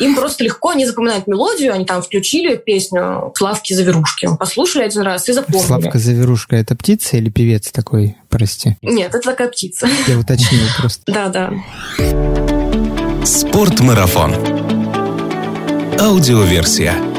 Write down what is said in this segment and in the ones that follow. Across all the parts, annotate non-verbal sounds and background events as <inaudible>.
им просто легко, они запоминают мелодию, они там включили песню «Славки Заверушки», послушали один раз и запомнили. Славка Заверушка — это птица или певец такой, прости? Нет, это такая птица. Я уточнил просто. <laughs> Да-да. Спортмарафон. Аудиоверсия.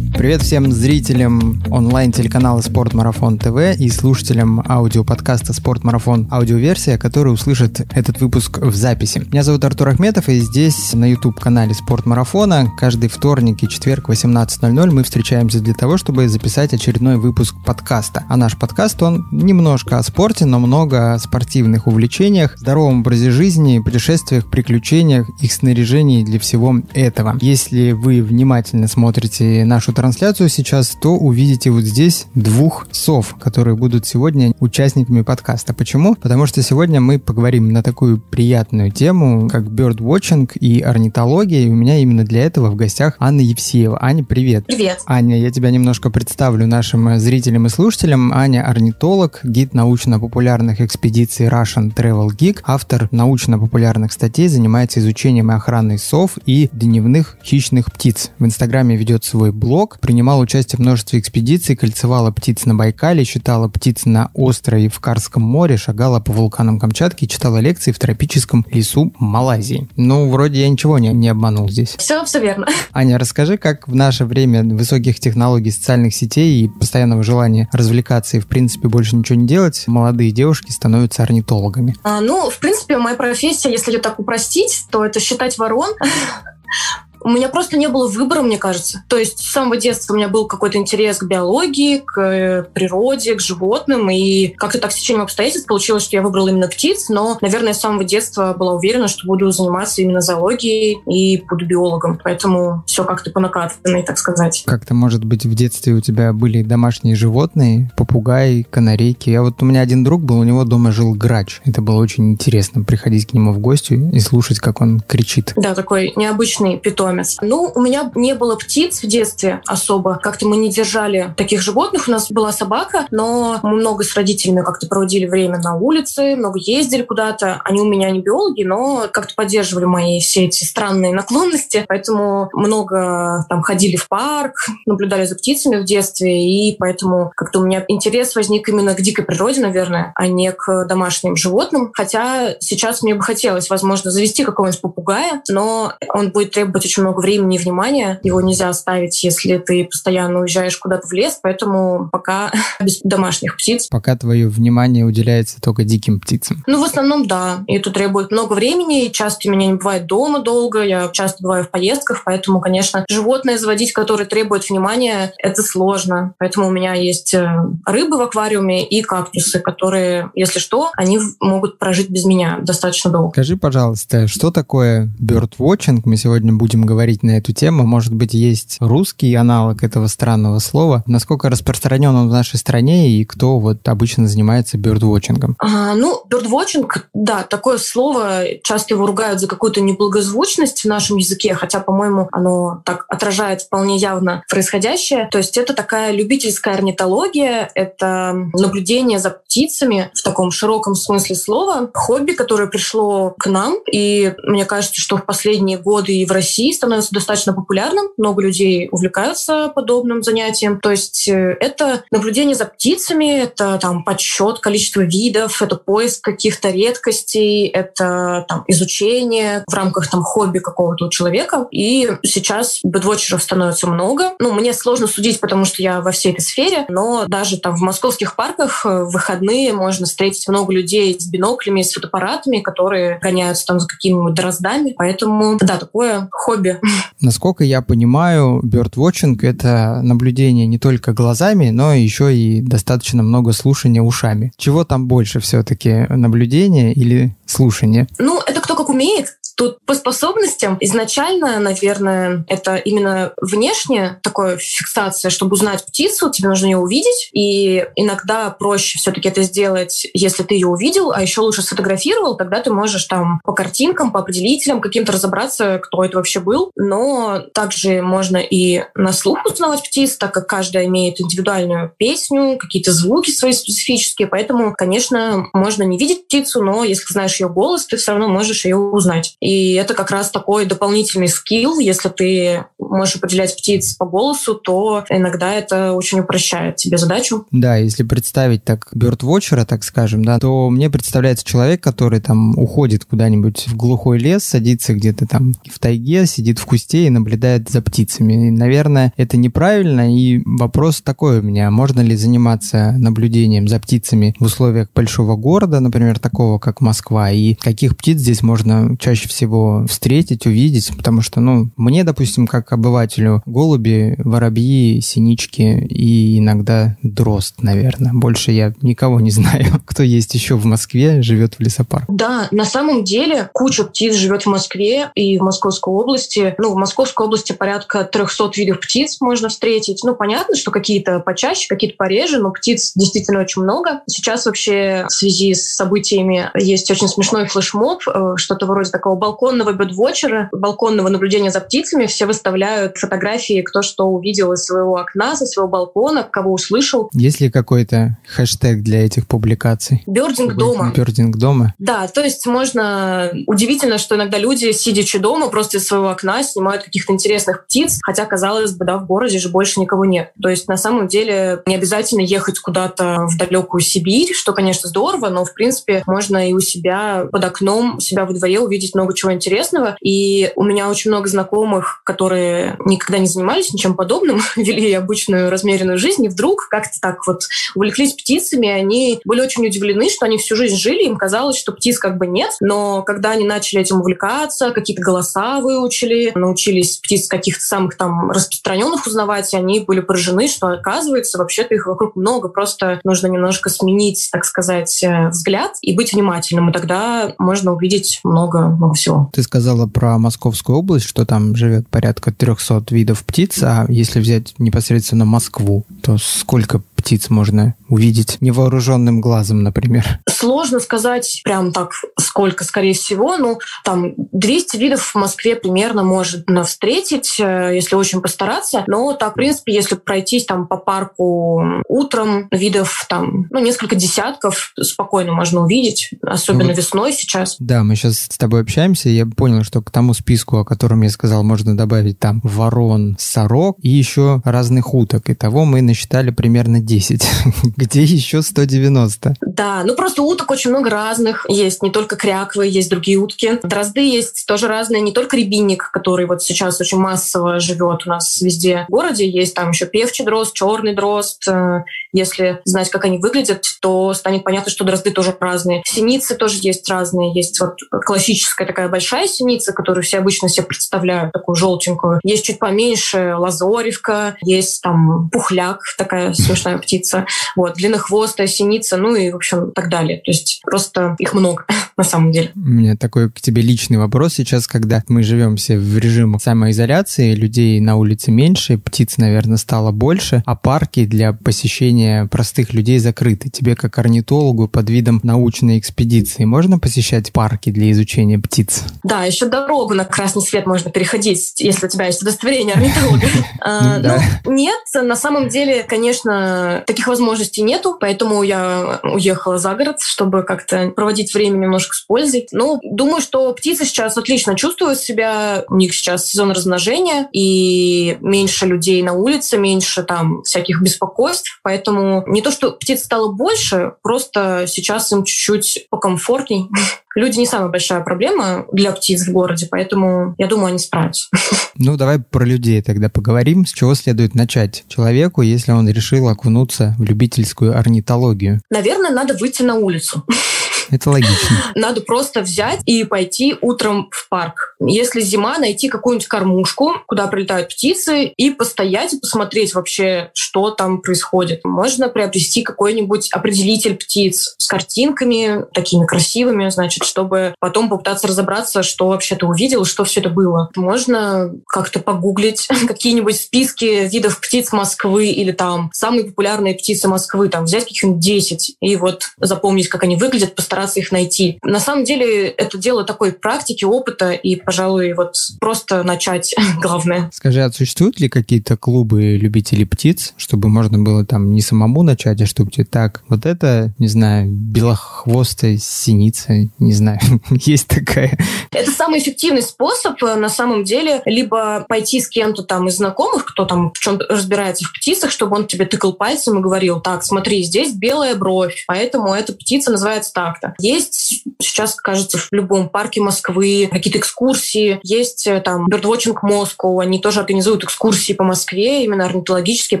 Привет всем зрителям онлайн-телеканала Спорт Марафон ТВ и слушателям аудиоподкаста Спорт Марафон аудиоверсия, который услышит этот выпуск в записи. Меня зовут Артур Ахметов, и здесь на YouTube-канале Спорт Марафона каждый вторник и четверг в 18.00 мы встречаемся для того, чтобы записать очередной выпуск подкаста. А наш подкаст, он немножко о спорте, но много о спортивных увлечениях, здоровом образе жизни, путешествиях, приключениях, их снаряжении для всего этого. Если вы внимательно смотрите нашу трансляцию, трансляцию сейчас, то увидите вот здесь двух сов, которые будут сегодня участниками подкаста. Почему? Потому что сегодня мы поговорим на такую приятную тему, как birdwatching и орнитология, и у меня именно для этого в гостях Анна Евсеева. Аня, привет. Привет. Аня, я тебя немножко представлю нашим зрителям и слушателям. Аня орнитолог, гид научно-популярных экспедиций Russian Travel Geek, автор научно-популярных статей, занимается изучением и охраной сов и дневных хищных птиц. В Инстаграме ведет свой блог, принимала участие в множестве экспедиций, кольцевала птиц на Байкале, считала птиц на острове в Карском море, шагала по вулканам Камчатки, читала лекции в тропическом лесу Малайзии. Ну, вроде я ничего не, не обманул здесь. Все, все верно. <laughs> Аня, расскажи, как в наше время высоких технологий, социальных сетей и постоянного желания развлекаться и, в принципе, больше ничего не делать, молодые девушки становятся орнитологами? А, ну, в принципе, моя профессия, если ее так упростить, то это считать ворон. <laughs> У меня просто не было выбора, мне кажется. То есть с самого детства у меня был какой-то интерес к биологии, к э, природе, к животным. И как-то так с течением обстоятельств получилось, что я выбрала именно птиц. Но, наверное, с самого детства была уверена, что буду заниматься именно зоологией и буду биологом. Поэтому все как-то по накатанной, так сказать. Как-то, может быть, в детстве у тебя были домашние животные, попугаи, канарейки. Я вот у меня один друг был, у него дома жил грач. Это было очень интересно приходить к нему в гости и слушать, как он кричит. Да, такой необычный питомец питомец. Ну, у меня не было птиц в детстве особо. Как-то мы не держали таких животных. У нас была собака, но мы много с родителями как-то проводили время на улице, много ездили куда-то. Они у меня не биологи, но как-то поддерживали мои все эти странные наклонности. Поэтому много там ходили в парк, наблюдали за птицами в детстве, и поэтому как-то у меня интерес возник именно к дикой природе, наверное, а не к домашним животным. Хотя сейчас мне бы хотелось, возможно, завести какого-нибудь попугая, но он будет требовать очень очень много времени и внимания. Его нельзя оставить, если ты постоянно уезжаешь куда-то в лес, поэтому пока <laughs> без домашних птиц. Пока твое внимание уделяется только диким птицам. Ну, в основном, да. И это требует много времени, и часто меня не бывает дома долго, я часто бываю в поездках, поэтому, конечно, животное заводить, которое требует внимания, это сложно. Поэтому у меня есть э, рыбы в аквариуме и кактусы, которые, если что, они могут прожить без меня достаточно долго. Скажи, пожалуйста, что такое birdwatching? Мы сегодня будем говорить на эту тему. Может быть, есть русский аналог этого странного слова. Насколько распространен он в нашей стране и кто вот обычно занимается бёрдвотчингом? А, ну, бёрдвотчинг, да, такое слово, часто его ругают за какую-то неблагозвучность в нашем языке, хотя, по-моему, оно так отражает вполне явно происходящее. То есть это такая любительская орнитология, это наблюдение за птицами в таком широком смысле слова, хобби, которое пришло к нам, и мне кажется, что в последние годы и в России становится достаточно популярным, много людей увлекаются подобным занятием. То есть э, это наблюдение за птицами, это там подсчет количества видов, это поиск каких-то редкостей, это там изучение в рамках там хобби какого-то человека. И сейчас бэдвотчеров становится много. Ну, мне сложно судить, потому что я во всей этой сфере, но даже там в московских парках э, в выходные можно встретить много людей с биноклями, с фотоаппаратами, которые гоняются там за какими-нибудь дроздами. Поэтому, да, такое хобби себе. <laughs> Насколько я понимаю, birdwatching — это наблюдение не только глазами, но еще и достаточно много слушания ушами. Чего там больше все-таки, наблюдение или слушание? Ну, это кто как умеет. Тут по способностям изначально, наверное, это именно внешне такое фиксация, чтобы узнать птицу, тебе нужно ее увидеть, и иногда проще все-таки это сделать, если ты ее увидел, а еще лучше сфотографировал, тогда ты можешь там по картинкам, по определителям каким-то разобраться, кто это вообще был. Но также можно и на слух узнавать птиц, так как каждая имеет индивидуальную песню, какие-то звуки свои специфические, поэтому, конечно, можно не видеть птицу, но если знаешь ее голос, ты все равно можешь ее узнать. Это как раз такой дополнительный скилл, если ты можешь определять птиц по голосу, то иногда это очень упрощает тебе задачу. Да, если представить так бёрдвотчера, так скажем, да, то мне представляется человек, который там уходит куда-нибудь в глухой лес, садится где-то там в тайге, сидит в кусте и наблюдает за птицами. И, наверное, это неправильно, и вопрос такой у меня, можно ли заниматься наблюдением за птицами в условиях большого города, например, такого, как Москва, и каких птиц здесь можно чаще всего встретить, увидеть, потому что, ну, мне, допустим, как обывателю, голуби, воробьи, синички и иногда дрозд, наверное. Больше я никого не знаю, <laughs> кто есть еще в Москве, живет в лесопарке. Да, на самом деле куча птиц живет в Москве и в Московской области. Ну, в Московской области порядка 300 видов птиц можно встретить. Ну, понятно, что какие-то почаще, какие-то пореже, но птиц действительно очень много. Сейчас вообще в связи с событиями есть очень смешной флешмоб, э, что-то вроде такого балконного бедвотчера, балконного наблюдения за птицами. Все выставляют фотографии, кто что увидел из своего окна, со своего балкона, кого услышал. Есть ли какой-то хэштег для этих публикаций? Бёрдинг дома. Бёрдинг дома? Да, то есть можно... Удивительно, что иногда люди, сидячи дома, просто из своего окна снимают каких-то интересных птиц, хотя, казалось бы, да, в городе же больше никого нет. То есть на самом деле не обязательно ехать куда-то в далекую Сибирь, что, конечно, здорово, но, в принципе, можно и у себя под окном, у себя во дворе увидеть много чего интересного. И у меня очень много знакомых, которые никогда не занимались ничем подобным, <laughs> вели обычную размеренную жизнь, и вдруг как-то так вот увлеклись птицами, они были очень удивлены, что они всю жизнь жили, им казалось, что птиц как бы нет, но когда они начали этим увлекаться, какие-то голоса выучили, научились птиц каких-то самых там распространенных узнавать, они были поражены, что оказывается, вообще-то их вокруг много, просто нужно немножко сменить, так сказать, э, взгляд и быть внимательным, и тогда можно увидеть много, много всего. Ты сказала про Московскую область, что там живет порядка 300 видов птиц, а если взять непосредственно Москву, то сколько птиц можно увидеть невооруженным глазом, например? Сложно сказать прям так, сколько, скорее всего. Ну, там 200 видов в Москве примерно можно встретить, э, если очень постараться. Но так, в принципе, если пройтись там по парку утром, видов там, ну, несколько десятков спокойно можно увидеть, особенно вот. весной сейчас. Да, мы сейчас с тобой общаемся, и я понял, что к тому списку, о котором я сказал, можно добавить там ворон, сорок и еще разных уток. Итого мы насчитали примерно 10. <laughs> Где еще 190? Да, ну просто уток очень много разных. Есть не только кряквы, есть другие утки. Дрозды есть тоже разные, не только рябинник, который вот сейчас очень массово живет у нас везде в городе. Есть там еще певчий дрозд, черный дрозд. Э, если знать, как они выглядят, то станет понятно, что дрозды тоже разные. Синицы тоже есть разные. Есть вот классическая такая большая синица, которую все обычно себе представляют, такую желтенькую. Есть чуть поменьше лазоревка, есть там пухляк, такая смешная птица, вот, длиннохвостая синица, ну и, в общем, так далее. То есть просто их много <laughs> на самом деле. У меня такой к тебе личный вопрос сейчас, когда мы живем все в режиме самоизоляции, людей на улице меньше, птиц, наверное, стало больше, а парки для посещения простых людей закрыты. Тебе, как орнитологу под видом научной экспедиции, можно посещать парки для изучения птиц? Да, еще дорогу на красный свет можно переходить, если у тебя есть удостоверение орнитолога. <laughs> <laughs> А, ну, нет, на самом деле, конечно, таких возможностей нету, поэтому я уехала за город, чтобы как-то проводить время немножко с пользой. Ну, думаю, что птицы сейчас отлично чувствуют себя, у них сейчас сезон размножения, и меньше людей на улице, меньше там всяких беспокойств, поэтому не то, что птиц стало больше, просто сейчас им чуть-чуть покомфортней. <laughs> Люди не самая большая проблема для птиц в городе, поэтому я думаю, они справятся. <laughs> Ну, давай про людей тогда поговорим. С чего следует начать человеку, если он решил окунуться в любительскую орнитологию? Наверное, надо выйти на улицу. <laughs> Это логично. <laughs> Надо просто взять и пойти утром в парк. Если зима, найти какую-нибудь кормушку, куда прилетают птицы, и постоять и посмотреть вообще, что там происходит. Можно приобрести какой-нибудь определитель птиц с картинками, такими красивыми, значит, чтобы потом попытаться разобраться, что вообще ты увидел, что все это было. Можно как-то погуглить <laughs> какие-нибудь списки видов птиц Москвы или там самые популярные птицы Москвы, там взять каких-нибудь 10 и вот запомнить, как они выглядят, постараться их найти. На самом деле это дело такой практики, опыта, и, пожалуй, вот просто начать <laughs> главное. Скажи, а существуют ли какие-то клубы любителей птиц, чтобы можно было там не самому начать, а чтобы тебе так, вот это, не знаю, белохвостая синица, не знаю, <laughs> есть такая. Это самый эффективный способ э, на самом деле либо пойти с кем-то там из знакомых, кто там в чем разбирается в птицах, чтобы он тебе тыкал пальцем и говорил, так, смотри, здесь белая бровь, поэтому эта птица называется так-то. Есть сейчас, кажется, в любом парке Москвы какие-то экскурсии, есть э, там Birdwatching Moscow, они тоже организуют экскурсии по Москве, именно орнитологические,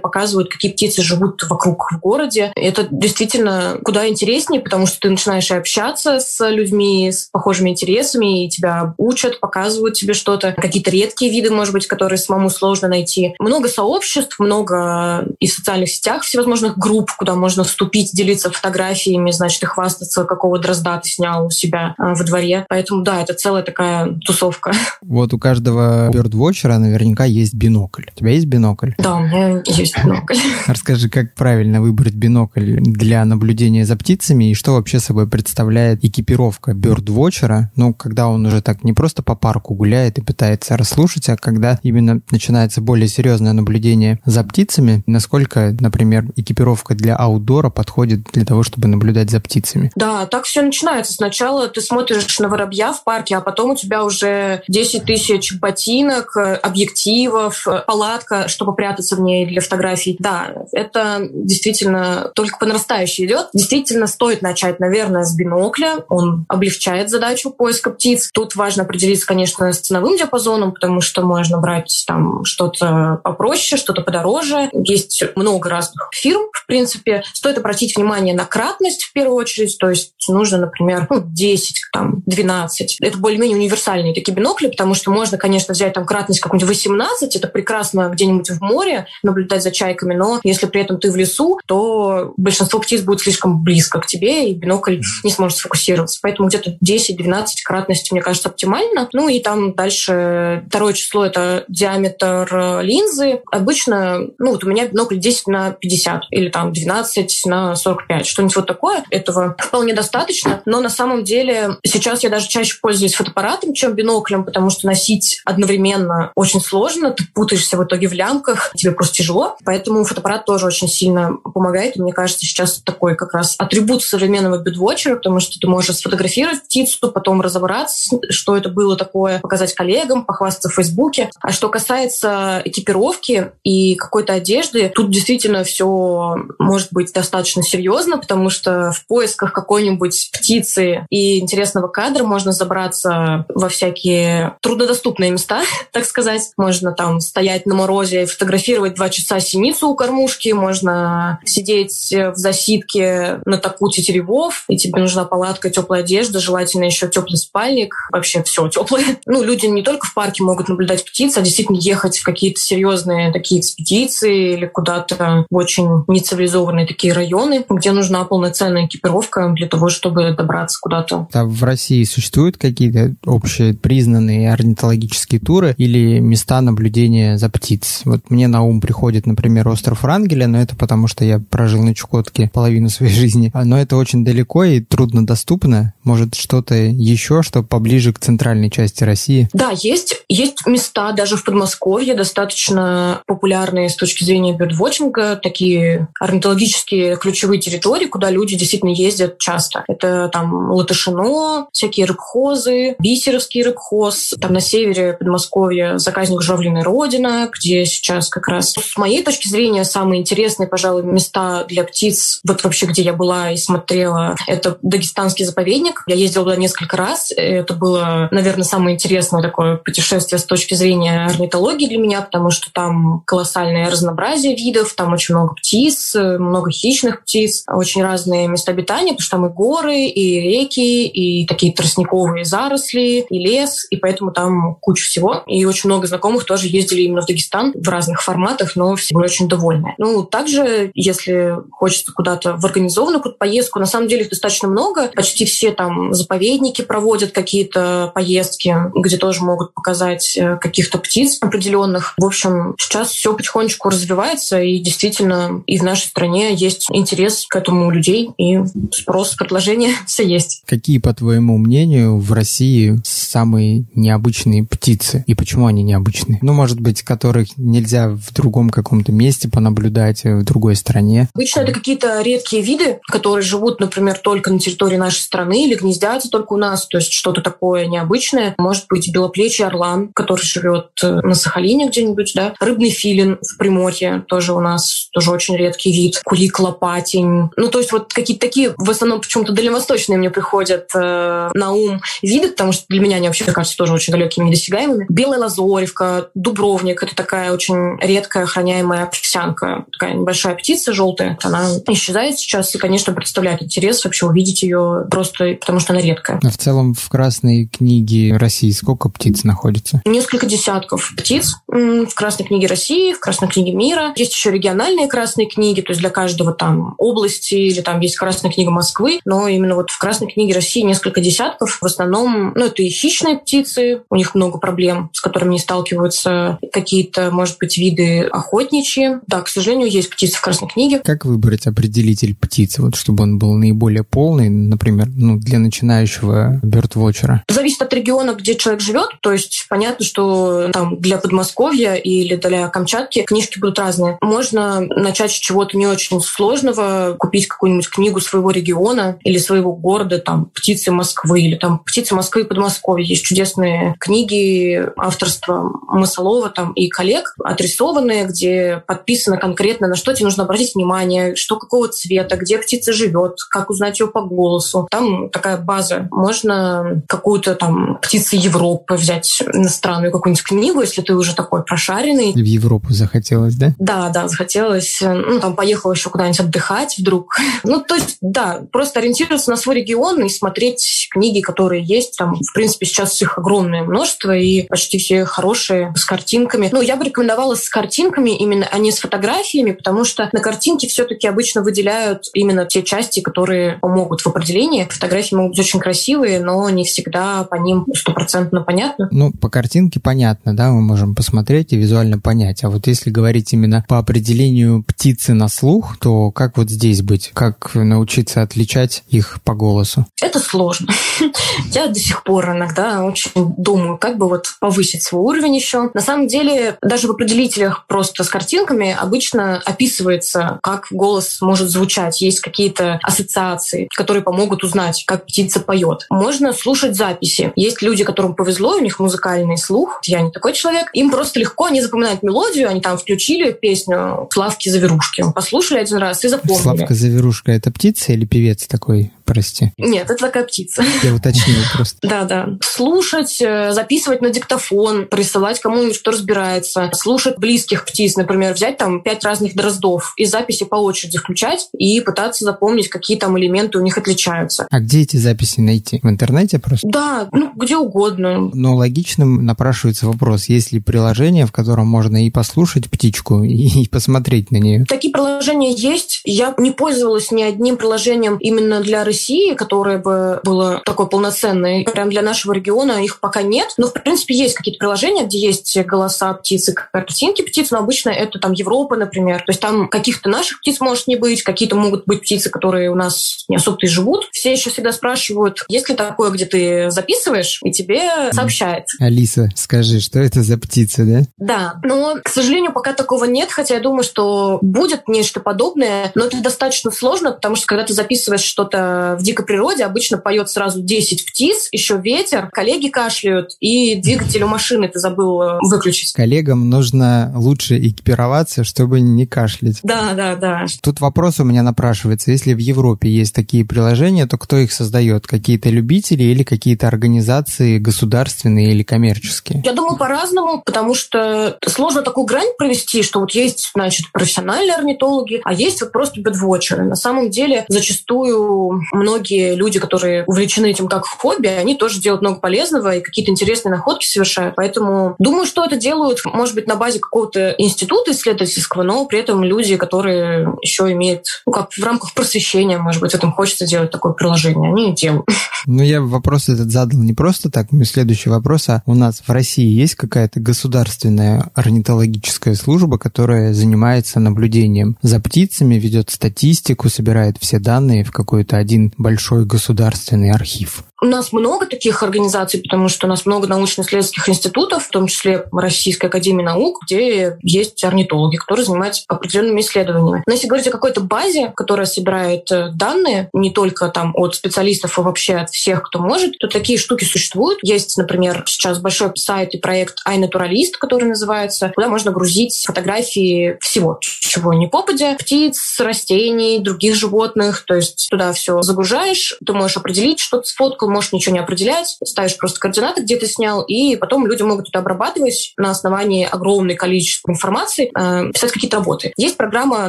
показывают, какие птицы живут вокруг в городе. Это действительно куда интереснее, потому что ты начинаешь общаться с людьми с похожими интересами, и тебя учат, показывают тебе что-то, какие-то редкие виды, может быть, которые самому сложно найти. Много сообществ, много и в социальных сетях всевозможных групп, куда можно вступить, делиться фотографиями, значит, и хвастаться, какого дрозда ты снял у себя а, во дворе. Поэтому, да, это целая такая тусовка. <laughs> Вот у каждого бёрдвотчера наверняка есть бинокль. У тебя есть бинокль? Да, у меня есть бинокль. <laughs> Расскажи, как правильно выбрать бинокль для наблюдения за птицами и что вообще собой представляет экипировка бёрдвотчера, ну, когда он уже так не просто по парку гуляет и пытается расслушать, а когда именно начинается более серьезное наблюдение за птицами, насколько, например, экипировка для аутдора подходит для того, чтобы наблюдать за птицами? Да, так все начинается. Сначала ты смотришь на воробья в парке, а потом у тебя уже 10 тысяч ботинок, объективов, палатка, чтобы прятаться в ней для фотографий. Да, это действительно только по нарастающей идет. Действительно стоит начать, наверное, с бинокля. Он облегчает задачу поиска птиц. Тут важно определиться, конечно, с ценовым диапазоном, потому что можно брать там что-то попроще, что-то подороже. Есть много разных фирм, в принципе. Стоит обратить внимание на кратность в первую очередь, то есть нужно, например, <laughs> ну, 10, там, 12. Это более-менее универсальные такие бинокли, потому что можно, конечно, взять там кратность какую-нибудь 18, это прекрасно где-нибудь в море наблюдать за чайками, но если при этом ты в лесу, то большинство птиц будет слишком близко к тебе, и бинокль не сможет сфокусироваться. Поэтому где-то 10-12 кратности, мне кажется, оптимально. Ну и там дальше второе число — это диаметр э, линзы. Обычно, ну вот у меня бинокль 10 на 50 или там 12 на 45, что-нибудь вот такое. Этого вполне достаточно. Но на самом деле сейчас я даже чаще пользуюсь фотоаппаратом, чем биноклем, потому что носить одновременно очень сложно. Ты путаешься в итоге в лямках, тебе просто тяжело. Поэтому фотоаппарат тоже очень сильно помогает. Мне кажется, сейчас такой как раз атрибут современного бидвотчера, потому что ты можешь сфотографировать птицу, потом разобраться, что это было такое, показать коллегам, похвастаться в Фейсбуке. А что касается экипировки и какой-то одежды, тут действительно все может быть достаточно серьезно, потому что в поисках какой-нибудь птицы и интересного кадра можно забраться во всякие труднодоступные места, <laughs> так сказать. Можно там стоять на морозе и фотографировать два часа синицу у кормушки, можно сидеть в засидке на таку тетеревов, и тебе нужна палатка, теплая одежда, желательно еще теплый спальник, вообще все теплое. <laughs> Ну, люди не только в парке могут наблюдать птиц, а действительно ехать в какие-то серьезные такие экспедиции или куда-то в очень нецивилизованные такие районы, где нужна полноценная экипировка для того, чтобы добраться куда-то. А в России существуют какие-то общие признанные орнитологические туры или места наблюдения за птиц? Вот мне на ум приходит, например, остров Рангеля, но это потому, что я прожил на Чукотке половину своей жизни. Но это очень далеко и трудно доступно. Может, что-то еще, что поближе к центральной части России? Да, есть, есть места даже в Подмосковье, достаточно популярные с точки зрения бёрдвотчинга, такие орнитологические ключевые территории, куда люди действительно ездят часто. Это там Латышино, всякие рыбхозы, Бисеровский рыбхоз, там на севере Подмосковья заказник Журавлиная Родина, где сейчас как раз с моей точки зрения самые интересные, пожалуй, места для птиц, вот вообще где я была и смотрела, это Дагестанский заповедник. Я ездила туда несколько раз. Это было, наверное, самое интересное такое путешествие с точки зрения орнитологии для меня, потому что там колоссальное разнообразие видов, там очень много птиц, много хищных птиц, очень разные места обитания, потому что там и озеры, и реки, и такие тростниковые заросли, и лес, и поэтому там куча всего. И очень много знакомых тоже ездили именно в Дагестан в разных форматах, но все были очень довольны. Ну, также, если хочется куда-то в организованную какую-то поездку, на самом деле их достаточно много. Почти все там заповедники проводят какие-то поездки, где тоже могут показать э, каких-то птиц определенных. В общем, сейчас все потихонечку развивается, и действительно и в нашей стране есть интерес к этому у людей, и спрос, предложение <laughs> все есть. Какие, по твоему мнению, в России самые необычные птицы? И почему они необычные? Ну, может быть, которых нельзя в другом каком-то месте понаблюдать, в другой стране? Обычно это какие-то редкие виды, которые живут, например, только на территории нашей страны или гнездятся только у нас. То есть что-то такое необычное. Может быть, белоплечий орлан, который живет э, на Сахалине где-нибудь, да. Рыбный филин в Приморье тоже у нас тоже очень редкий вид. Кулик лопатень. Ну, то есть вот какие-то такие, в основном почему-то дальневосточные мне приходят э, на ум виды, потому что для меня они вообще кажутся тоже очень далекими, недосягаемыми. Белая лазоревка, дубровник — это такая очень редкая охраняемая овсянка. Такая небольшая птица желтая. Она исчезает сейчас и, конечно, представляет интерес вообще увидеть ее просто потому, что она редкая. А в целом в Красной книге России сколько птиц находится? Несколько десятков птиц в Красной книге России, в Красной книге мира. Есть еще региональные красные книги, то есть для каждого там области или там есть Красная книга Москвы, но именно вот в Красной книге России несколько десятков. В основном, ну, это и хищные птицы, у них много проблем, с которыми они сталкиваются, какие-то, может быть, виды охотничьи. Да, к сожалению, есть птицы в Красной книге. Как выбрать определитель птицы, вот чтобы он был наиболее полный, например, ну, для начинающего бёрдвотчера? Зависит от региона, где человек живет. То есть понятно, что там для Подмосковья или для Камчатки книжки будут разные. Можно начать с чего-то не очень сложного, купить какую-нибудь книгу своего региона или своего города, там «Птицы Москвы» или там «Птицы Москвы и Подмосковья». Есть чудесные книги авторства Масолова там, и коллег, отрисованные, где подписано конкретно, на что тебе нужно обратить внимание, что какого цвета, где птица живет, как узнать ее по голосу. Там такая база. Можно какую-то там птицу Европы взять иностранную какую-нибудь книгу, если ты уже такой прошаренный. В Европу захотелось, да? Да, да, захотелось. Ну, там поехал еще куда-нибудь отдыхать вдруг. <laughs> Ну, то есть, да, просто ориентироваться на свой регион и смотреть книги, которые есть. Там, в принципе, сейчас их огромное множество, и почти все хорошие, с картинками. Ну, я бы рекомендовала с картинками именно, а не с фотографиями, потому что на картинке все-таки обычно выделяют именно те части, которые помогут в определении. Фотографии могут быть очень красивые, но не всегда по ним стопроцентно понятно. Ну, по картинке понятно, да, мы можем посмотреть и визуально понять. А вот если говорить именно по определению птицы на слух, то как вот здесь быть? Как научиться отличать их по голосу? Это сложно. <laughs> Я до сих пор иногда очень думаю, как бы вот повысить свой уровень еще. На самом деле, даже в определителях просто с картинками обычно описывается, как голос может звучать. Есть какие-то ассоциации, которые помогут узнать, как птица поет. Можно слушать записи. Есть люди, которым повезло, у них музыкальный слух. Я не такой человек. Им просто легко, они запоминают мелодию, они там включили песню Славки Заверушки. Послушали один раз и запомнили. Славка Заверушка — это птица или певец такой? Прости. Нет, это такая птица. Я уточнил просто. <laughs> Да, да. Слушать, э, записывать на диктофон, присылать кому-нибудь, кто разбирается. Слушать близких птиц, например, взять там пять разных дроздов и записи по очереди включать и пытаться запомнить, какие там элементы у них отличаются. А где эти записи найти? В интернете просто? Да, ну, где угодно. Но логичным напрашивается вопрос, есть ли приложение, в котором можно и послушать птичку, <laughs> и посмотреть на нее? Такие приложения есть. Я не пользовалась ни одним приложением именно для России России, которое бы было такое полноценное. Прям для нашего региона их пока нет. Но, в принципе, есть какие-то приложения, где есть голоса птиц и картинки птиц, но обычно это там Европа, например. То есть там каких-то наших птиц может не быть, какие-то могут быть птицы, которые у нас не особо и живут. Все еще всегда спрашивают, есть ли такое, где ты записываешь, и тебе сообщает. Алиса, скажи, что это за птица, да? Да, но, к сожалению, пока такого нет, хотя я думаю, что будет нечто подобное, но это достаточно сложно, потому что когда ты записываешь что-то в дикой природе обычно поет сразу 10 птиц, еще ветер, коллеги кашляют, и двигатель у машины ты забыл э, выключить. Коллегам нужно лучше экипироваться, чтобы не кашлять. Да, да, да. Тут вопрос у меня напрашивается. Если в Европе есть такие приложения, то кто их создает? Какие-то любители или какие-то организации государственные или коммерческие? Я думаю, по-разному, потому что сложно такую грань провести, что вот есть, значит, профессиональные орнитологи, а есть вот просто бедвотчеры. На самом деле, зачастую многие люди, которые увлечены этим как хобби, они тоже делают много полезного и какие-то интересные находки совершают. Поэтому думаю, что это делают, может быть, на базе какого-то института исследовательского, но при этом люди, которые еще имеют, ну, как в рамках просвещения, может быть, этим хочется делать такое приложение. Они делают. Ну, я вопрос этот задал не просто так. Мой следующий вопрос. А у нас в России есть какая-то государственная орнитологическая служба, которая занимается наблюдением за птицами, ведет статистику, собирает все данные в какой-то один большой государственный архив? У нас много таких организаций, потому что у нас много научно-исследовательских институтов, в том числе Российской академии наук, где есть орнитологи, которые занимаются определенными исследованиями. Но если говорить о какой-то базе, которая собирает э, данные не только там от специалистов, а вообще от всех, кто может, то такие штуки существуют. Есть, например, сейчас большой сайт и проект iNaturalist, который называется, куда можно грузить фотографии всего, чего не попадя, птиц, растений, других животных. То есть туда все загружаешь, ты можешь определить, что ты сфоткал, можешь ничего не определять, ставишь просто координаты, где ты снял, и потом люди могут это обрабатывать на основании огромного количества информации, э, писать какие-то работы. Есть программа,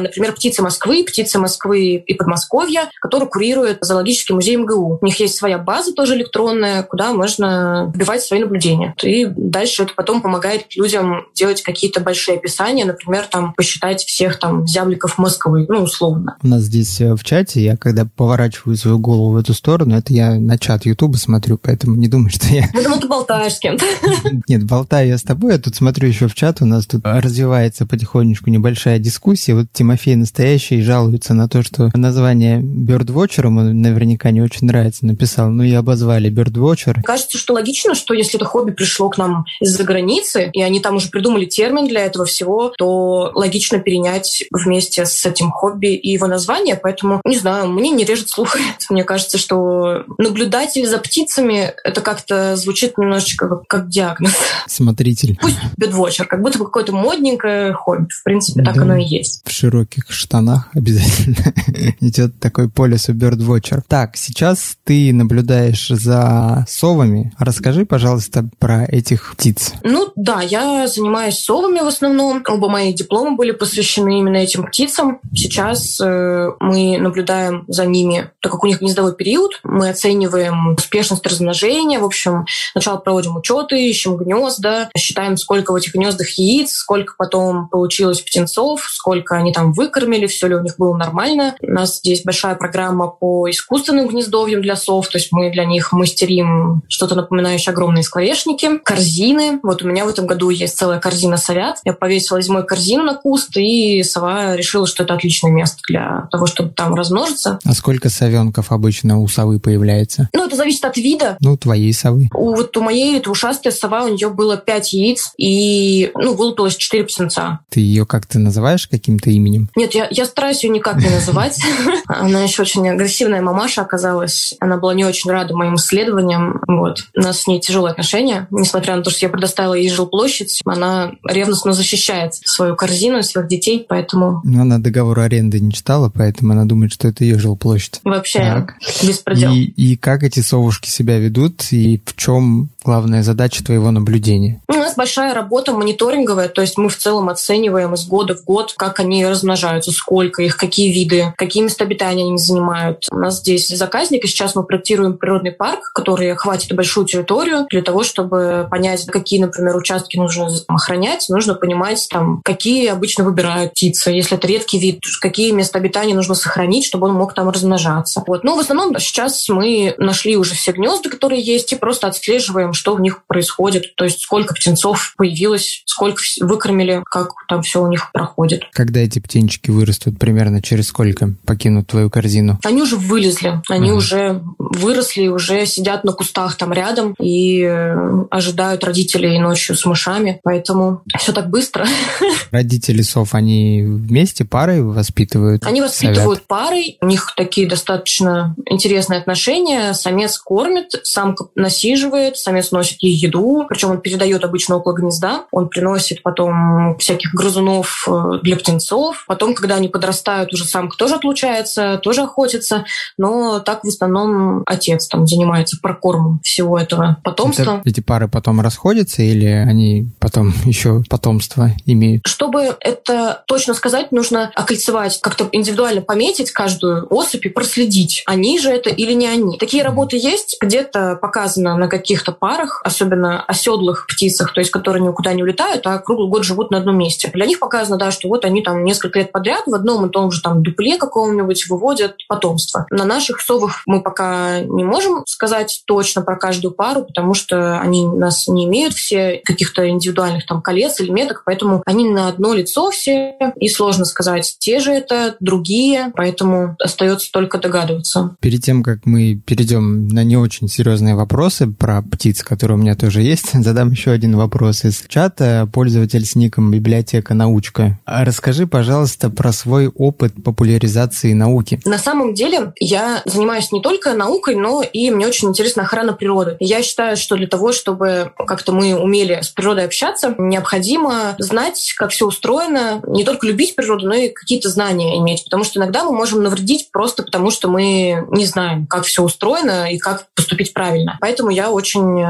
например, «Птицы Москвы», «Птицы Москвы» и «Подмосковья», которую курирует зоологический музей МГУ. У них есть своя база тоже электронная, куда можно вбивать свои наблюдения. И дальше это потом помогает людям делать какие-то большие описания, например, там посчитать всех там зябликов Москвы, ну, условно. У нас здесь э, в чате, я когда поворачиваю свою голову в эту сторону, это я на чат Ютуба смотрю, поэтому не думай, что я... Ну, ты болтаешь с кем-то. <laughs> Нет, болтаю я с тобой, я тут смотрю еще в чат, у нас тут развивается потихонечку небольшая дискуссия. Вот Тимофей настоящий жалуется на то, что название Birdwatcher ему наверняка не очень нравится, написал, ну и обозвали Birdwatcher. Кажется, что логично, что если это хобби пришло к нам из-за границы, и они там уже придумали термин для этого всего, то логично перенять вместе с этим хобби и его название, поэтому, не знаю, мне не режет слух. <laughs> Мне кажется, что наблюдатель Наблюдатель за птицами, это как-то звучит немножечко как, как диагноз. Смотритель. Пусть бедвотчер, как будто бы какое-то модненькое хобби. В принципе, так да. оно и есть. В широких штанах <laughs> обязательно идет такой по лесу бёрдвотчер. Так, сейчас ты наблюдаешь за совами. Расскажи, пожалуйста, про этих птиц. Ну да, я занимаюсь совами в основном. Оба мои дипломы были посвящены именно этим птицам. Сейчас э, мы наблюдаем за ними, так как у них гнездовой период. Мы оцениваем успешность размножения. В общем, сначала проводим учеты, ищем гнезда, считаем, сколько в этих гнездах яиц, сколько потом получилось птенцов, сколько они там выкормили, все ли у них было нормально. У нас здесь большая программа по искусственным гнездовьям для сов, то есть мы для них мастерим что-то напоминающее огромные скворечники, корзины. Вот у меня в этом году есть целая корзина совят. Я повесила зимой корзину на куст, и сова решила, что это отличное место для того, чтобы там размножиться. А сколько совенков обычно у совы появляется? Ну, это зависит от вида. Ну, твоей совы. У, вот у моей это ушастая сова, у нее было 5 яиц и, ну, вылупилось 4 птенца. Ты ее как-то называешь каким-то именем? Нет, я, я стараюсь ее никак не называть. <laughs> Она еще очень агрессивная мамаша оказалась. Она была не очень рада моим исследованиям. Вот. У нас с ней тяжелые отношения. Несмотря на то, что я предоставила ей жилплощадь, она ревностно защищает свою корзину своих детей, поэтому... Ну, она договор аренды не читала, поэтому она думает, что это ее жилплощадь. Вообще, так. беспредел. И, и как эти совушки себя ведут и в чем главная задача твоего наблюдения? У нас большая работа мониторинговая, то есть мы в целом оцениваем из года в год, как они размножаются, сколько их, какие виды, какие места обитания они занимают. У нас здесь заказник, и сейчас мы проектируем природный парк, который охватит большую территорию для того, чтобы понять, какие, например, участки нужно охранять, нужно понимать, там, какие обычно выбирают птицы. Если это редкий вид, какие места обитания нужно сохранить, чтобы он мог там размножаться. Вот. Но в основном сейчас мы нашли уже все гнезда, которые есть, и просто отслеживаем, что в них происходит. То есть сколько птенцов появилось, сколько выкормили, как там все у них проходит. Когда эти птенчики вырастут, примерно через сколько покинут твою корзину? Они уже вылезли, они ага. уже выросли, уже сидят на кустах там рядом и э, ожидают родителей ночью с мышами, поэтому все так быстро. <laughs> Родители сов, они вместе парой воспитывают? Они воспитывают совят. парой, у них такие достаточно интересные отношения. Самец кормит, самка насиживает, самец самец носит ей еду, причем он передает обычно около гнезда, он приносит потом всяких грызунов э, для птенцов, потом, когда они подрастают, уже самка тоже отлучается, тоже охотится, но так в основном отец там занимается прокормом всего этого потомства. Это, эти пары потом расходятся или они потом <laughs> еще потомство имеют? Чтобы это точно сказать, нужно окольцевать, как-то индивидуально пометить каждую особь и проследить, они же это или не они. Такие работы есть, где-то показано на каких-то парах, особенно оседлых птицах, то есть которые никуда не улетают, а круглый год живут на одном месте. Для них показано, да, что вот они там несколько лет подряд в одном и том же там дупле каком-нибудь выводят потомство. На наших совах мы пока не можем сказать точно про каждую пару, потому что они нас не имеют все каких-то индивидуальных там колец или меток, поэтому они на одно лицо все, и сложно сказать, те же это, другие, поэтому остается только догадываться. Перед тем, как мы перейдем на не очень серьезные вопросы про птиц, которые у меня тоже есть, <laughs> задам еще один вопрос из чата. Пользователь с ником библиотека научка. Расскажи, пожалуйста, про свой опыт популяризации науки. На самом деле я занимаюсь не только наукой, но и мне очень интересна охрана природы. Я считаю, что для того, чтобы как-то мы умели с природой общаться, необходимо знать, как все устроено, не только любить природу, но и какие-то знания иметь. Потому что иногда мы можем навредить просто потому, что мы не знаем, как все устроено и как поступить правильно. Поэтому я очень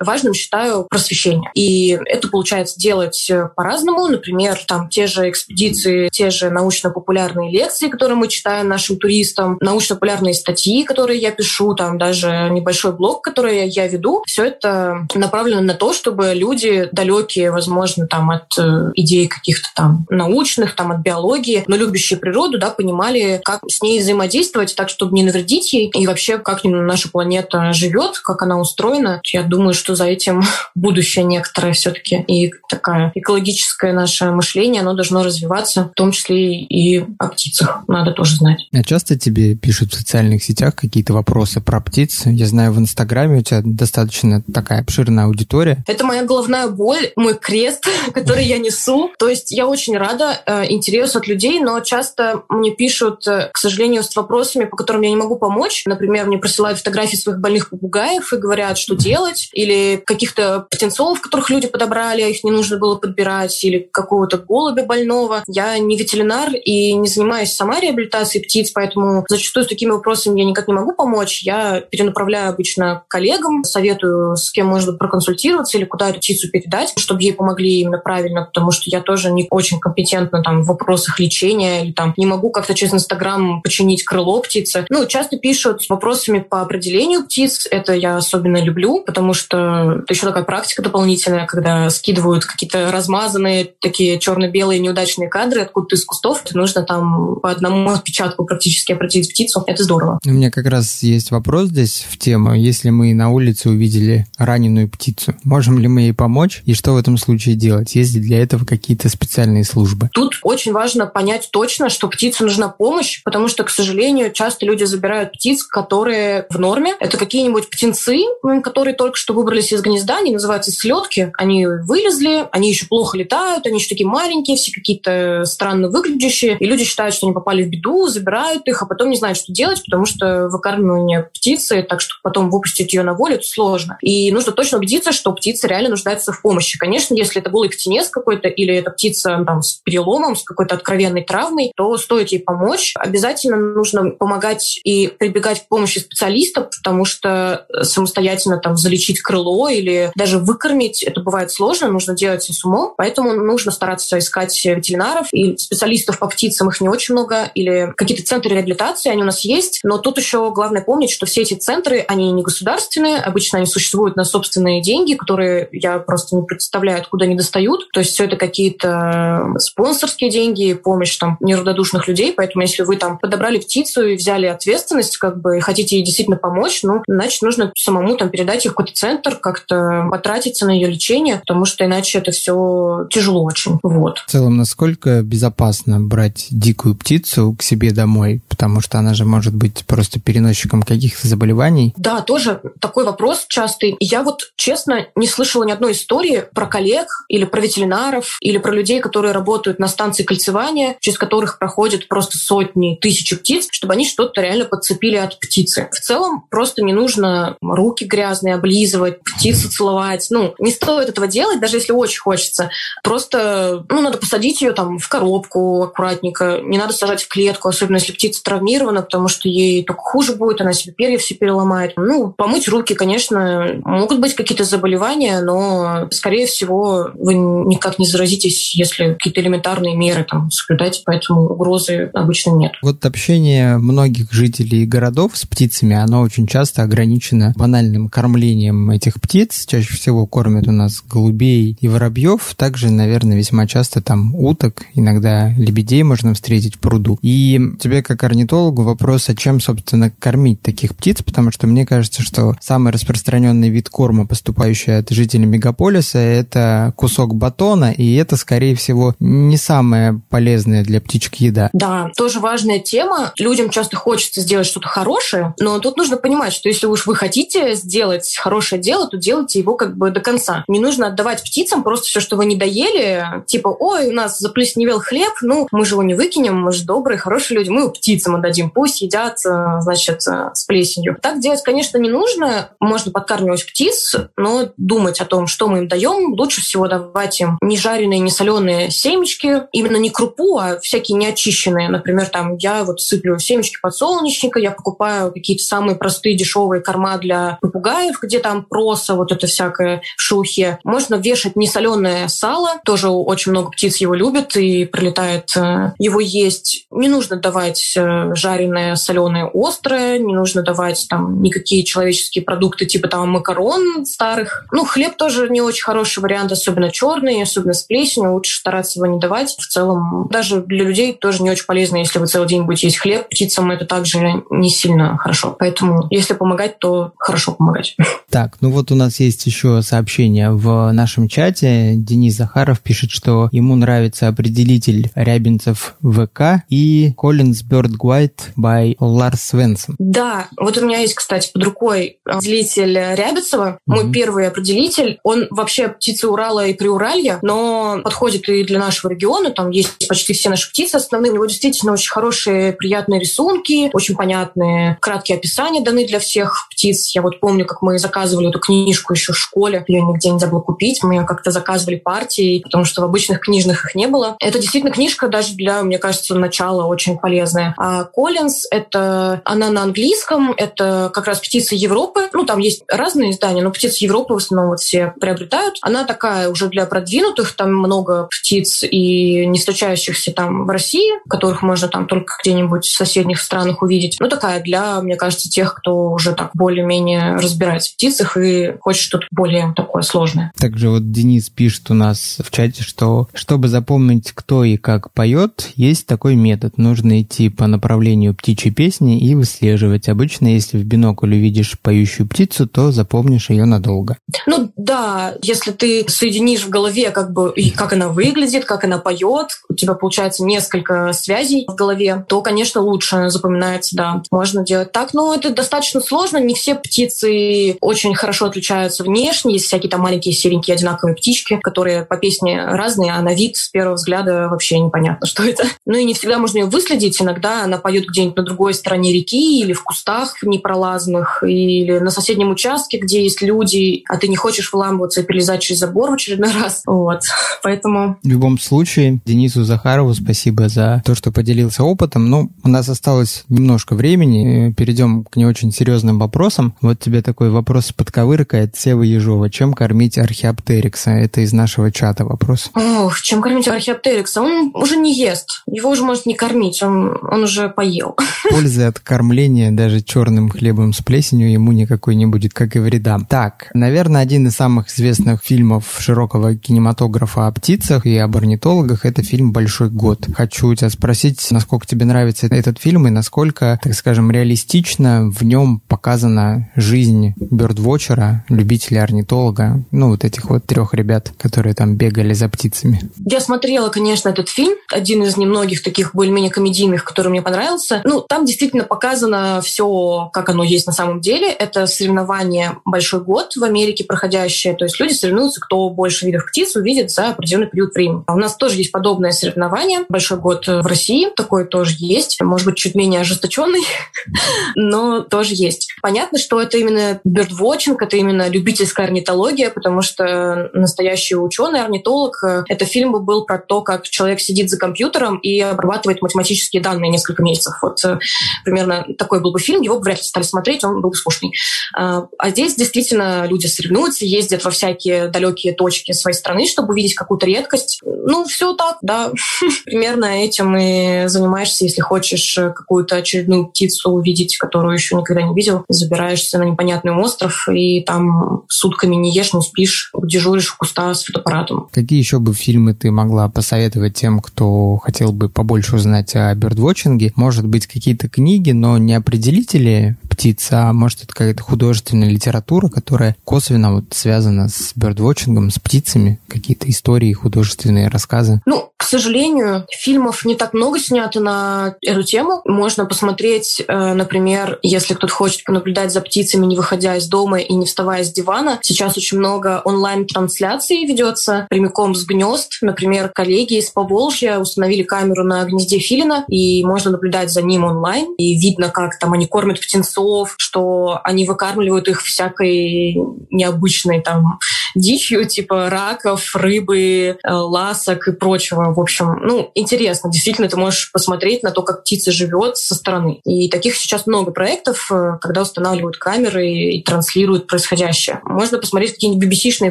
важным считаю просвещение. И это получается делать по-разному. Например, там те же экспедиции, те же научно-популярные лекции, которые мы читаем нашим туристам, научно-популярные статьи, которые я пишу, там даже небольшой блог, который я веду. Все это направлено на то, чтобы люди далекие, возможно, там от э, идей каких-то там научных, там от биологии, но любящие природу, да, понимали, как с ней взаимодействовать так, чтобы не навредить ей, и вообще, как наша планета живет, как она устроена. Я думаю, что за этим <laughs> будущее некоторое все-таки. И такая экологическое наше мышление, оно должно развиваться, в том числе и о птицах. Надо тоже знать. А часто тебе пишут в социальных сетях какие-то вопросы про птиц? Я знаю, в Инстаграме у тебя достаточно такая обширная аудитория. Это моя головная боль, мой крест, <laughs> который я несу. То есть я очень рада э, интересу от людей, но часто мне пишут, э, к сожалению, с вопросами, по которым я не могу помочь. Например, мне присылают фотографии своих больных попугаев и говорят, что делать, или каких-то птенцов, которых люди подобрали, а их не нужно было подбирать, или какого-то голубя больного. Я не ветеринар и не занимаюсь сама реабилитацией птиц, поэтому зачастую с такими вопросами я никак не могу помочь. Я перенаправляю обычно коллегам, советую, с кем можно проконсультироваться или куда эту птицу передать, чтобы ей помогли именно правильно, потому что я тоже не очень компетентна там в вопросах лечения или там не могу как-то через Инстаграм починить крыло птицы. Ну, часто пишут с вопросами по определению птиц. Это я особенно люблю, потому что это еще такая практика дополнительная, когда скидывают какие-то размазанные такие черно-белые неудачные кадры откуда-то из кустов. Нужно там по одному отпечатку практически определить птицу. Это здорово. У меня как раз есть вопрос здесь в тему. Если мы на улице увидели раненую птицу, можем ли мы ей помочь? И что в этом случае делать? Есть ли для этого какие-то специальные службы? Тут очень важно понять точно, что птице нужна помощь, потому что, к сожалению, часто люди забирают птиц, которые в норме. Это какие-нибудь птенцы, которые только что выбрались из гнезда, они называются слетки. Они вылезли, они еще плохо летают, они еще такие маленькие, все какие-то странно выглядящие. И люди считают, что они попали в беду, забирают их, а потом не знают, что делать, потому что выкармливание птицы, так что потом выпустить ее на волю, это сложно. И нужно точно убедиться, что птица реально нуждается в помощи. Конечно, если это голый птенец какой-то или эта птица там, с переломом, с какой-то откровенной травмой, то стоит ей помочь. Обязательно нужно помогать и прибегать к помощи специалистов, потому что самостоятельно там залечить крыло или даже выкормить, это бывает сложно, нужно делать с умом, поэтому нужно стараться искать ветеринаров и специалистов по птицам, их не очень много, или какие-то центры реабилитации, они у нас есть, но тут еще главное помнить, что все эти центры, они не государственные, обычно они существуют на собственные деньги, которые я просто не представляю, откуда они достают, то есть все это какие-то спонсорские деньги, помощь там неравнодушных людей, поэтому если вы там подобрали птицу и взяли ответственность, как бы, и хотите ей действительно помочь, ну, значит, нужно самому там передать в какой-то центр, как-то потратиться на ее лечение, потому что иначе это все тяжело очень. Вот. В целом, насколько безопасно брать дикую птицу к себе домой? Потому что она же может быть просто переносчиком каких-то заболеваний. Да, тоже такой вопрос частый. Я вот, честно, не слышала ни одной истории про коллег или про ветеринаров, или про людей, которые работают на станции кольцевания, через которых проходят просто сотни, тысячи птиц, чтобы они что-то реально подцепили от птицы. В целом просто не нужно руки грязные облизывать, птицу целовать. Ну, не стоит этого делать, даже если очень хочется. Просто, ну, надо посадить ее там в коробку аккуратненько. Не надо сажать в клетку, особенно если птица травмирована, потому что ей только хуже будет, она себе перья все переломает. Ну, помыть руки, конечно, могут быть какие-то заболевания, но, скорее всего, вы никак не заразитесь, если какие-то элементарные меры там соблюдать, поэтому угрозы обычно нет. Вот общение многих жителей городов с птицами, оно очень часто ограничено банальным кормлением этих птиц. Чаще всего кормят у нас голубей и воробьев. Также, наверное, весьма часто там уток, иногда лебедей можно встретить в пруду. И тебе, как орнитологу, вопрос, а чем, собственно, кормить таких птиц? Потому что мне кажется, что самый распространенный вид корма, поступающий от жителей мегаполиса, это кусок батона, и это, скорее всего, не самое полезное для птичек еда. Да, тоже важная тема. Людям часто хочется сделать что-то хорошее, но тут нужно понимать, что если уж вы хотите сделать хорошее дело, то делайте его как бы до конца. Не нужно отдавать птицам просто все, что вы не доели, типа, ой, у нас заплесневел хлеб, ну, мы же его не выкинем, мы же добрые, хорошие люди, мы его птицам отдадим, пусть едят, э, значит, э, с плесенью. Так делать, конечно, не нужно. Можно подкармливать птиц, но думать о том, что мы им даем, лучше всего давать им не жареные, не соленые семечки, именно не крупу, а всякие неочищенные. Например, там я вот сыплю семечки подсолнечника, я покупаю какие-то самые простые дешевые корма для попугаев, где там проса, вот это всякое в шелухе. Можно вешать несоленое сало, тоже очень много птиц его любят и прилетает э, его есть. Не нужно давать э, жареное, соленое, острое, не нужно давать там никакие человеческие продукты типа там макарон старых. Ну, хлеб тоже не очень хороший вариант, особенно черный, особенно с плесенью. Лучше стараться его не давать. В целом, даже для людей тоже не очень полезно, если вы целый день будете есть хлеб. Птицам это также не сильно хорошо. Поэтому, если помогать, то хорошо помогать. Так, ну вот у нас есть еще сообщение в нашем чате. Денис Захаров пишет, что ему нравится определитель рябинцев ВК и Collins Bird Guide by Lars Svensson. Да, вот у меня есть, кстати, под рукой определитель Рябицева, mm-hmm. мой первый определитель. Он вообще птица Урала и Приуралья, но подходит и для нашего региона. Там есть почти все наши птицы основные. У него действительно очень хорошие, приятные рисунки, очень понятные, краткие описания даны для всех птиц. Я вот помню, как мы заказывали эту книжку еще в школе. Ее нигде не забыла купить. Мы как-то заказывали партии, потому что в обычных книжных их не было. Это действительно книжка даже для, мне кажется, начала очень полезная. А Коллинз — это она на английском, это как раз птица Европы. Ну, там есть разные издания, но птиц Европы в основном вот все приобретают. Она такая уже для продвинутых, там много птиц и не встречающихся там в России, которых можно там только где-нибудь в соседних странах увидеть. Ну, такая для, мне кажется, тех, кто уже так более-менее разбирается птицах и хочет что-то более такое сложное. Также вот Денис пишет у нас в чате, что чтобы запомнить, кто и как поет, есть такой метод. Нужно идти по направлению птичьей песни и выслеживать. Обычно, если в бинокль увидишь поющую птицу, то запомнишь ее надолго. Ну да, если ты соединишь в голове как бы и как она выглядит, как она поет, у тебя получается несколько связей в голове, то, конечно, лучше запоминается, да. Можно делать так, но это достаточно сложно. Не все птицы очень хорошо отличаются внешне. Есть всякие там маленькие серенькие одинаковые птички, которые по песне разные, а на вид с первого взгляда вообще непонятно, <laughs> что это. Ну и не всегда можно ее выследить. Иногда она поет где-нибудь на другой стороне реки или в кустах непролазных, или на соседнем участке, где есть люди, а ты не хочешь вламываться и перелезать через забор в очередной <laughs> раз. Вот. Поэтому... В любом случае, Денису Захарову спасибо за то, что поделился опытом. Ну, у нас осталось немножко времени. Перейдем к не очень серьезным вопросам. Вот тебе такой вопрос подковыркает Сева Ежова. Чем кормить археоптерикса? Это из нашего чата вопрос. Ох, чем кормить археоптерикса? Он уже не ест. Его уже может не кормить. Он, он уже поел. <laughs> Пользы от кормления даже черным хлебом с плесенью ему никакой не будет, как и вреда. Так, наверное, один из самых известных фильмов широкого кинематографа о птицах и об орнитологах – это фильм «Большой год». Хочу тебя спросить, насколько тебе нравится этот фильм и насколько, так скажем, реалистично в нем показана жизнь бёрдвотчера, любителя орнитолога, ну, вот этих вот трех ребят, которые там бегали за птицами. Я смотрела, конечно, этот фильм, один из немногих таких более-менее комедийных, который мне понравился. Ну, там действительно показано все, как оно есть на самом деле. Это соревнование «Большой год» в Америке проходящее, то есть люди соревнуются, кто больше видов птиц увидит за определенный период времени. А у нас тоже есть подобное соревнование «Большой год» в России, такое тоже есть, может быть, чуть менее ожесточенный, <laughs> но тоже есть. Понятно, что это именно birdwatching, это именно любительская орнитология, потому что настоящий ученый, орнитолог, э, это фильм был про то, как человек сидит за компьютером и обрабатывает математические данные несколько месяцев. Вот э, примерно такой был бы фильм, его бы вряд ли стали смотреть, он был бы скучный. А, а здесь действительно люди соревнуются, ездят во всякие далекие точки своей страны, чтобы увидеть какую-то редкость. Ну, все так, да. <laughs> Примерно этим и занимаешься, если хочешь какую-то очередную птицу увидеть, которую еще никогда не видел. Забираешься на непонятный остров и там сутками не ешь, не спишь, дежуришь в куста с фотоаппаратом. Какие еще бы фильмы ты могла посоветовать тем, кто хотел бы побольше узнать о бердвотчинге? Может быть, какие-то книги, но не определите ли птиц, а может, это какая-то художественная литература, которая косвенно вот связана с бердвотчингом, с птицами, какие-то истории, художественные рассказы? Ну, к сожалению, фильмов не так много снято на эту тему. Можно посмотреть, э, например, если кто-то хочет понаблюдать за птицами, не выходя из дома и не вставая с дивана. Сейчас очень много онлайн-трансляций ведется прямиком с гнезд. Например, коллеги из Поволжья установили камеру на гнезде филина, и можно наблюдать за ним онлайн. И видно, как там они кормят птенцов, что они выкармливают их всякой необычной там дичью, типа раков, рыбы, э, ласок и прочего. В общем, ну, интересно. Действительно, ты можешь посмотреть на то, как птица живет со стороны. И таких сейчас много проектов, э, когда устанавливают камеры и транслируют происходящее. Можно посмотреть какие-нибудь BBC-шные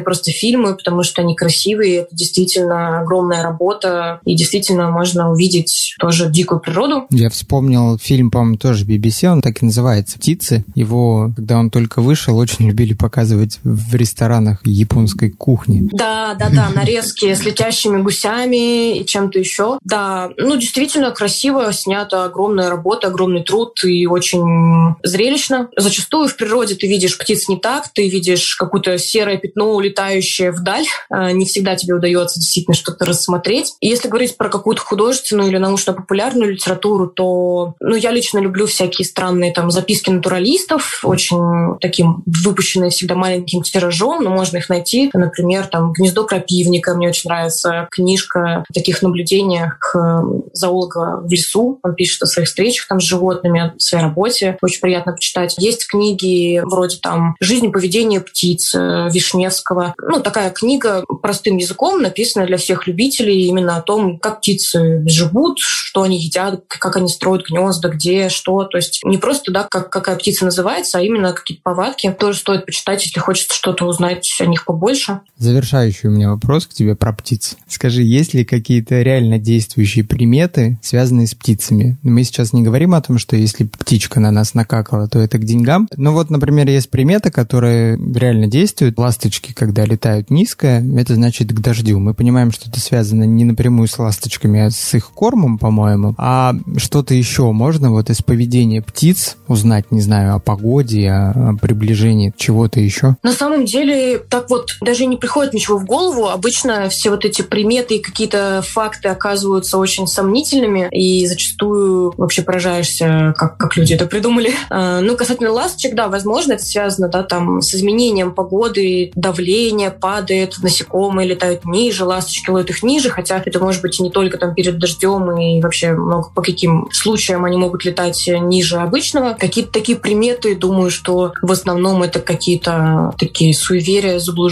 просто фильмы, потому что они красивые. Это действительно огромная работа. И действительно можно увидеть тоже дикую природу. Я вспомнил фильм, по-моему, тоже BBC, он так и называется «Птицы». Его, когда он только вышел, очень любили показывать в ресторанах японской кухни. Да, да, да, нарезки с летящими гусями и чем-то еще. Да, ну, действительно красиво снята огромная работа, огромный труд и очень зрелищно. Зачастую в природе ты видишь птиц не так, ты видишь какое-то серое пятно, улетающее вдаль. А, не всегда тебе удается действительно что-то рассмотреть. И если говорить про какую-то художественную или научно-популярную литературу, то ну, я лично люблю всякие странные там записки натуралистов, очень таким выпущенные всегда маленьким тиражом, но можно их найти. Например, там «Гнездо крапивника» мне очень нравится, книжка о таких наблюдениях э, зоолога в лесу. Он пишет о своих встречах там с животными, о своей работе. Очень приятно почитать. Есть книги вроде там «Жизнь и поведение птиц» э, Вишневского. Ну, такая книга простым языком, написанная для всех любителей именно о том, как птицы живут, что они едят, как они строят гнезда, где, что. То есть не просто, да, как, какая птица называется, а именно какие-то повадки. Тоже стоит почитать, если хочется что-то узнать о них побольше. Завершающий у меня вопрос к тебе про птиц. Скажи, есть ли какие-то реально действующие приметы, связанные с птицами? Мы сейчас не говорим о том, что если птичка на нас накакала, то это к деньгам. Но вот, например, есть примета, которая реально действует. Ласточки, когда летают низко, это значит к дождю. Мы понимаем, что это связано не напрямую с ласточками, а с их кормом, по-моему. А что-то еще можно вот из поведения птиц узнать, не знаю, о погоде, о приближении чего-то еще? На самом деле, так вот даже не приходит ничего в голову. Обычно все вот эти приметы и какие-то факты оказываются очень сомнительными, и зачастую вообще поражаешься, как, как люди это придумали. А, ну, касательно ласточек, да, возможно, это связано, да, там, с изменением погоды, давление падает, насекомые летают ниже, ласточки ловят их ниже, хотя это может быть и не только там перед дождем, и вообще много по каким случаям они могут летать ниже обычного. Какие-то такие приметы, думаю, что в основном это какие-то такие суеверия, заблуждения.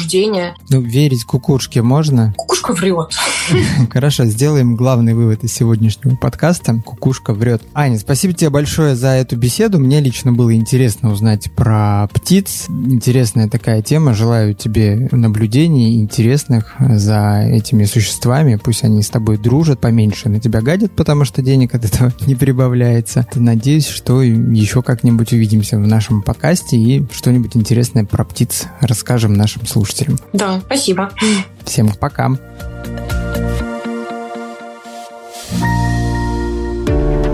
Ну, верить кукушке можно? Кукушка врет. <laughs> Хорошо, сделаем главный вывод из сегодняшнего подкаста. Кукушка врет. Аня, спасибо тебе большое за эту беседу. Мне лично было интересно узнать про птиц. Интересная такая тема. Желаю тебе наблюдений интересных за этими существами. Пусть они с тобой дружат, поменьше на тебя гадят, потому что денег от этого <laughs> не прибавляется. Надеюсь, что еще как-нибудь увидимся в нашем подкасте и что-нибудь интересное про птиц расскажем нашим слушателям. Да, спасибо. Всем пока.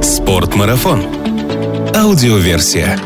Спортмарафон. Аудиоверсия.